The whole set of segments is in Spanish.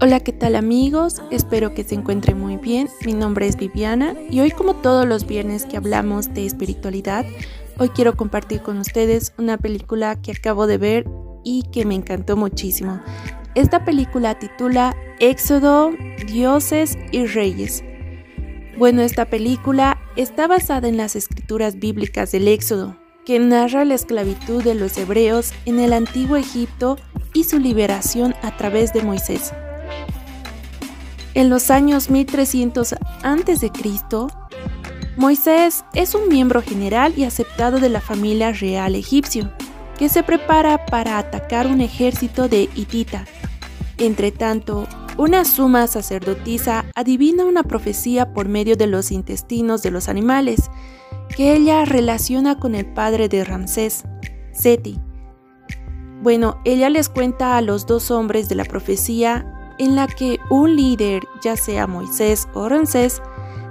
Hola, ¿qué tal amigos? Espero que se encuentren muy bien. Mi nombre es Viviana y hoy como todos los viernes que hablamos de espiritualidad, hoy quiero compartir con ustedes una película que acabo de ver y que me encantó muchísimo. Esta película titula Éxodo, Dioses y Reyes. Bueno, esta película está basada en las escrituras bíblicas del Éxodo, que narra la esclavitud de los hebreos en el antiguo Egipto y su liberación a través de Moisés. En los años 1300 a.C., Moisés es un miembro general y aceptado de la familia real egipcio, que se prepara para atacar un ejército de Hitita. Entre tanto, una suma sacerdotisa adivina una profecía por medio de los intestinos de los animales, que ella relaciona con el padre de Ramsés, Seti. Bueno, ella les cuenta a los dos hombres de la profecía en la que un líder, ya sea Moisés o Ramsés,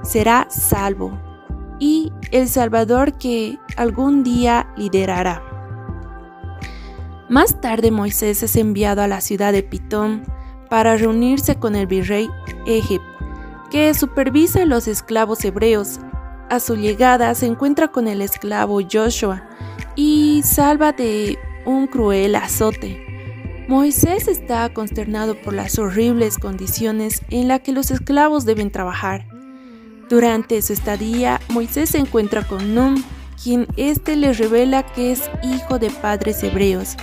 será salvo y el Salvador que algún día liderará. Más tarde Moisés es enviado a la ciudad de Pitón para reunirse con el virrey Egip, que supervisa a los esclavos hebreos. A su llegada se encuentra con el esclavo Joshua y salva de un cruel azote. Moisés está consternado por las horribles condiciones en las que los esclavos deben trabajar. Durante su estadía, Moisés se encuentra con Num, quien éste le revela que es hijo de padres hebreos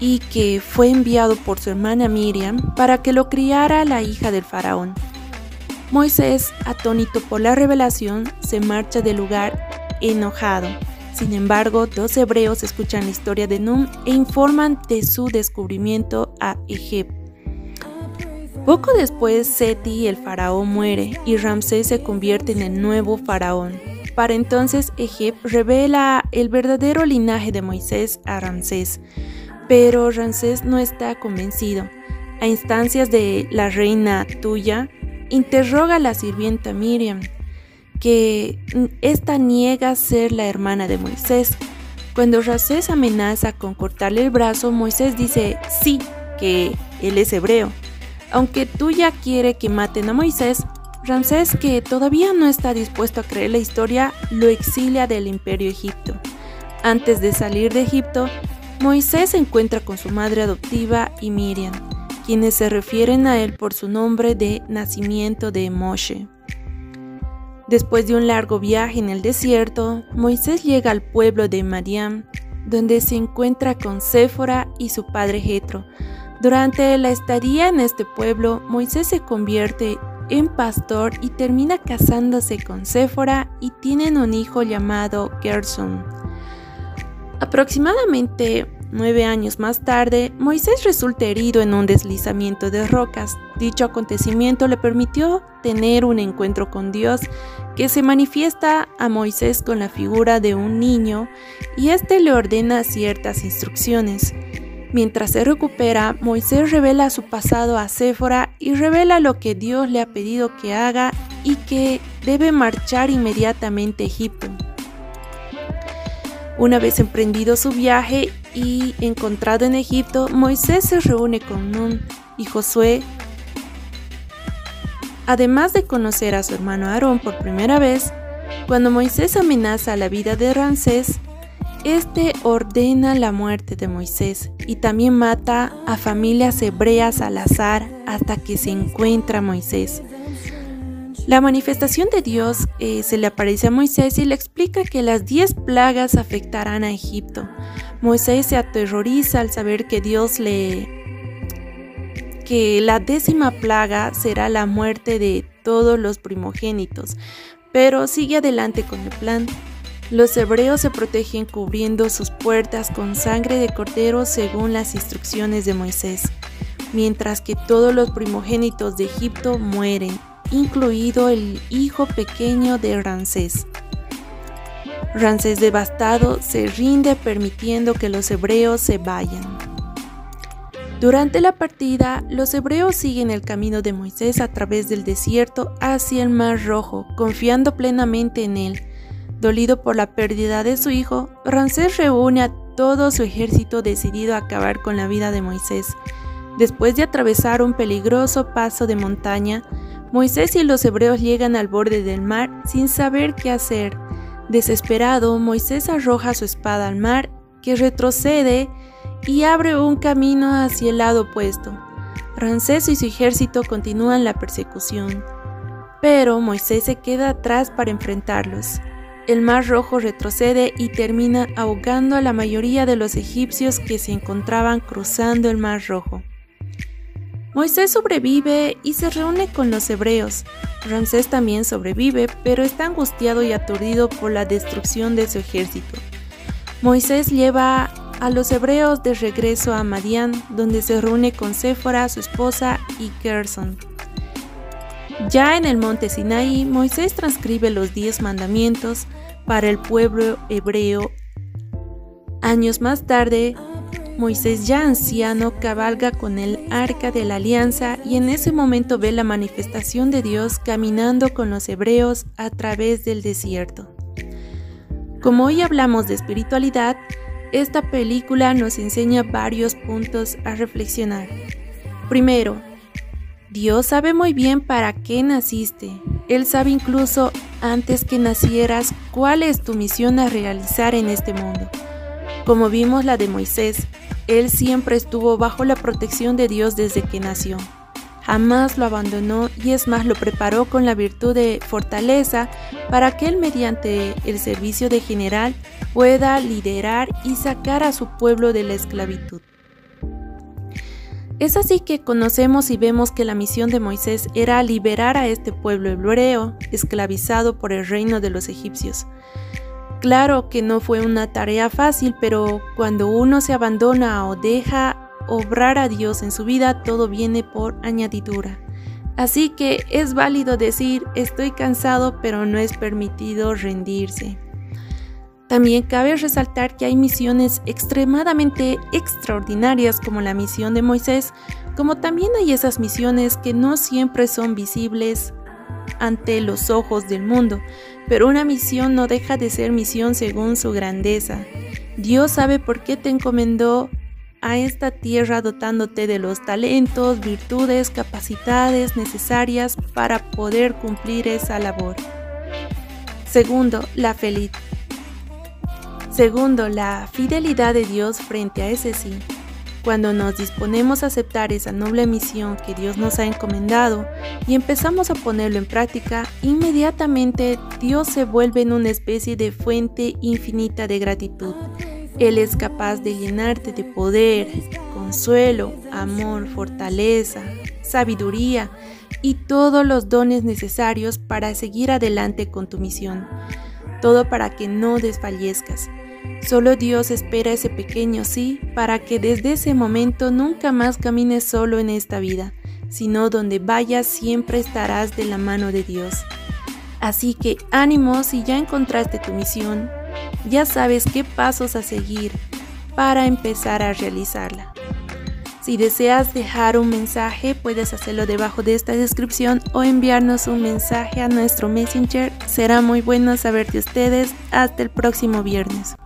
y que fue enviado por su hermana Miriam para que lo criara la hija del faraón. Moisés, atónito por la revelación, se marcha del lugar enojado sin embargo, dos hebreos escuchan la historia de Num e informan de su descubrimiento a Egip. Poco después, Seti, el faraón, muere y Ramsés se convierte en el nuevo faraón. Para entonces, Egip revela el verdadero linaje de Moisés a Ramsés, pero Ramsés no está convencido. A instancias de la reina Tuya, interroga a la sirvienta Miriam, que esta niega ser la hermana de Moisés. Cuando Ramsés amenaza con cortarle el brazo, Moisés dice sí, que él es hebreo. Aunque tú ya quiere que maten a Moisés, Ramsés, que todavía no está dispuesto a creer la historia, lo exilia del imperio egipto. Antes de salir de Egipto, Moisés se encuentra con su madre adoptiva y Miriam, quienes se refieren a él por su nombre de nacimiento de Moshe. Después de un largo viaje en el desierto, Moisés llega al pueblo de Madiam, donde se encuentra con Séfora y su padre Jetro. Durante la estadía en este pueblo, Moisés se convierte en pastor y termina casándose con Séfora y tienen un hijo llamado Gerson. Aproximadamente Nueve años más tarde, Moisés resulta herido en un deslizamiento de rocas. Dicho acontecimiento le permitió tener un encuentro con Dios que se manifiesta a Moisés con la figura de un niño y éste le ordena ciertas instrucciones. Mientras se recupera, Moisés revela su pasado a Séfora y revela lo que Dios le ha pedido que haga y que debe marchar inmediatamente a Egipto. Una vez emprendido su viaje y encontrado en Egipto, Moisés se reúne con Nun y Josué. Además de conocer a su hermano Aarón por primera vez, cuando Moisés amenaza la vida de Ramsés, este ordena la muerte de Moisés y también mata a familias hebreas al azar hasta que se encuentra Moisés. La manifestación de Dios eh, se le aparece a Moisés y le explica que las diez plagas afectarán a Egipto. Moisés se aterroriza al saber que Dios le que la décima plaga será la muerte de todos los primogénitos, pero sigue adelante con el plan. Los hebreos se protegen cubriendo sus puertas con sangre de cordero según las instrucciones de Moisés, mientras que todos los primogénitos de Egipto mueren incluido el hijo pequeño de Ramsés. Ramsés devastado se rinde permitiendo que los hebreos se vayan. Durante la partida, los hebreos siguen el camino de Moisés a través del desierto hacia el Mar Rojo, confiando plenamente en él. Dolido por la pérdida de su hijo, Ramsés reúne a todo su ejército decidido a acabar con la vida de Moisés. Después de atravesar un peligroso paso de montaña, Moisés y los hebreos llegan al borde del mar sin saber qué hacer. Desesperado, Moisés arroja su espada al mar, que retrocede y abre un camino hacia el lado opuesto. Ramsés y su ejército continúan la persecución, pero Moisés se queda atrás para enfrentarlos. El mar rojo retrocede y termina ahogando a la mayoría de los egipcios que se encontraban cruzando el mar rojo. Moisés sobrevive y se reúne con los hebreos. Ramsés también sobrevive, pero está angustiado y aturdido por la destrucción de su ejército. Moisés lleva a los hebreos de regreso a Madián, donde se reúne con Séfora, su esposa, y Gerson. Ya en el monte Sinaí, Moisés transcribe los diez mandamientos para el pueblo hebreo. Años más tarde, Moisés ya anciano cabalga con el arca de la alianza y en ese momento ve la manifestación de Dios caminando con los hebreos a través del desierto. Como hoy hablamos de espiritualidad, esta película nos enseña varios puntos a reflexionar. Primero, Dios sabe muy bien para qué naciste. Él sabe incluso antes que nacieras cuál es tu misión a realizar en este mundo. Como vimos la de Moisés, él siempre estuvo bajo la protección de Dios desde que nació. Jamás lo abandonó y es más lo preparó con la virtud de fortaleza para que él mediante el servicio de general pueda liderar y sacar a su pueblo de la esclavitud. Es así que conocemos y vemos que la misión de Moisés era liberar a este pueblo hebreo esclavizado por el reino de los egipcios. Claro que no fue una tarea fácil, pero cuando uno se abandona o deja obrar a Dios en su vida, todo viene por añadidura. Así que es válido decir, estoy cansado, pero no es permitido rendirse. También cabe resaltar que hay misiones extremadamente extraordinarias como la misión de Moisés, como también hay esas misiones que no siempre son visibles ante los ojos del mundo, pero una misión no deja de ser misión según su grandeza. Dios sabe por qué te encomendó a esta tierra dotándote de los talentos, virtudes, capacidades necesarias para poder cumplir esa labor. Segundo, la felicidad Segundo, la fidelidad de Dios frente a ese sí. Cuando nos disponemos a aceptar esa noble misión que Dios nos ha encomendado y empezamos a ponerlo en práctica, inmediatamente Dios se vuelve en una especie de fuente infinita de gratitud. Él es capaz de llenarte de poder, consuelo, amor, fortaleza, sabiduría y todos los dones necesarios para seguir adelante con tu misión. Todo para que no desfallezcas. Solo Dios espera ese pequeño sí para que desde ese momento nunca más camines solo en esta vida, sino donde vayas siempre estarás de la mano de Dios. Así que ánimo si ya encontraste tu misión, ya sabes qué pasos a seguir para empezar a realizarla. Si deseas dejar un mensaje, puedes hacerlo debajo de esta descripción o enviarnos un mensaje a nuestro Messenger. Será muy bueno saber de ustedes. Hasta el próximo viernes.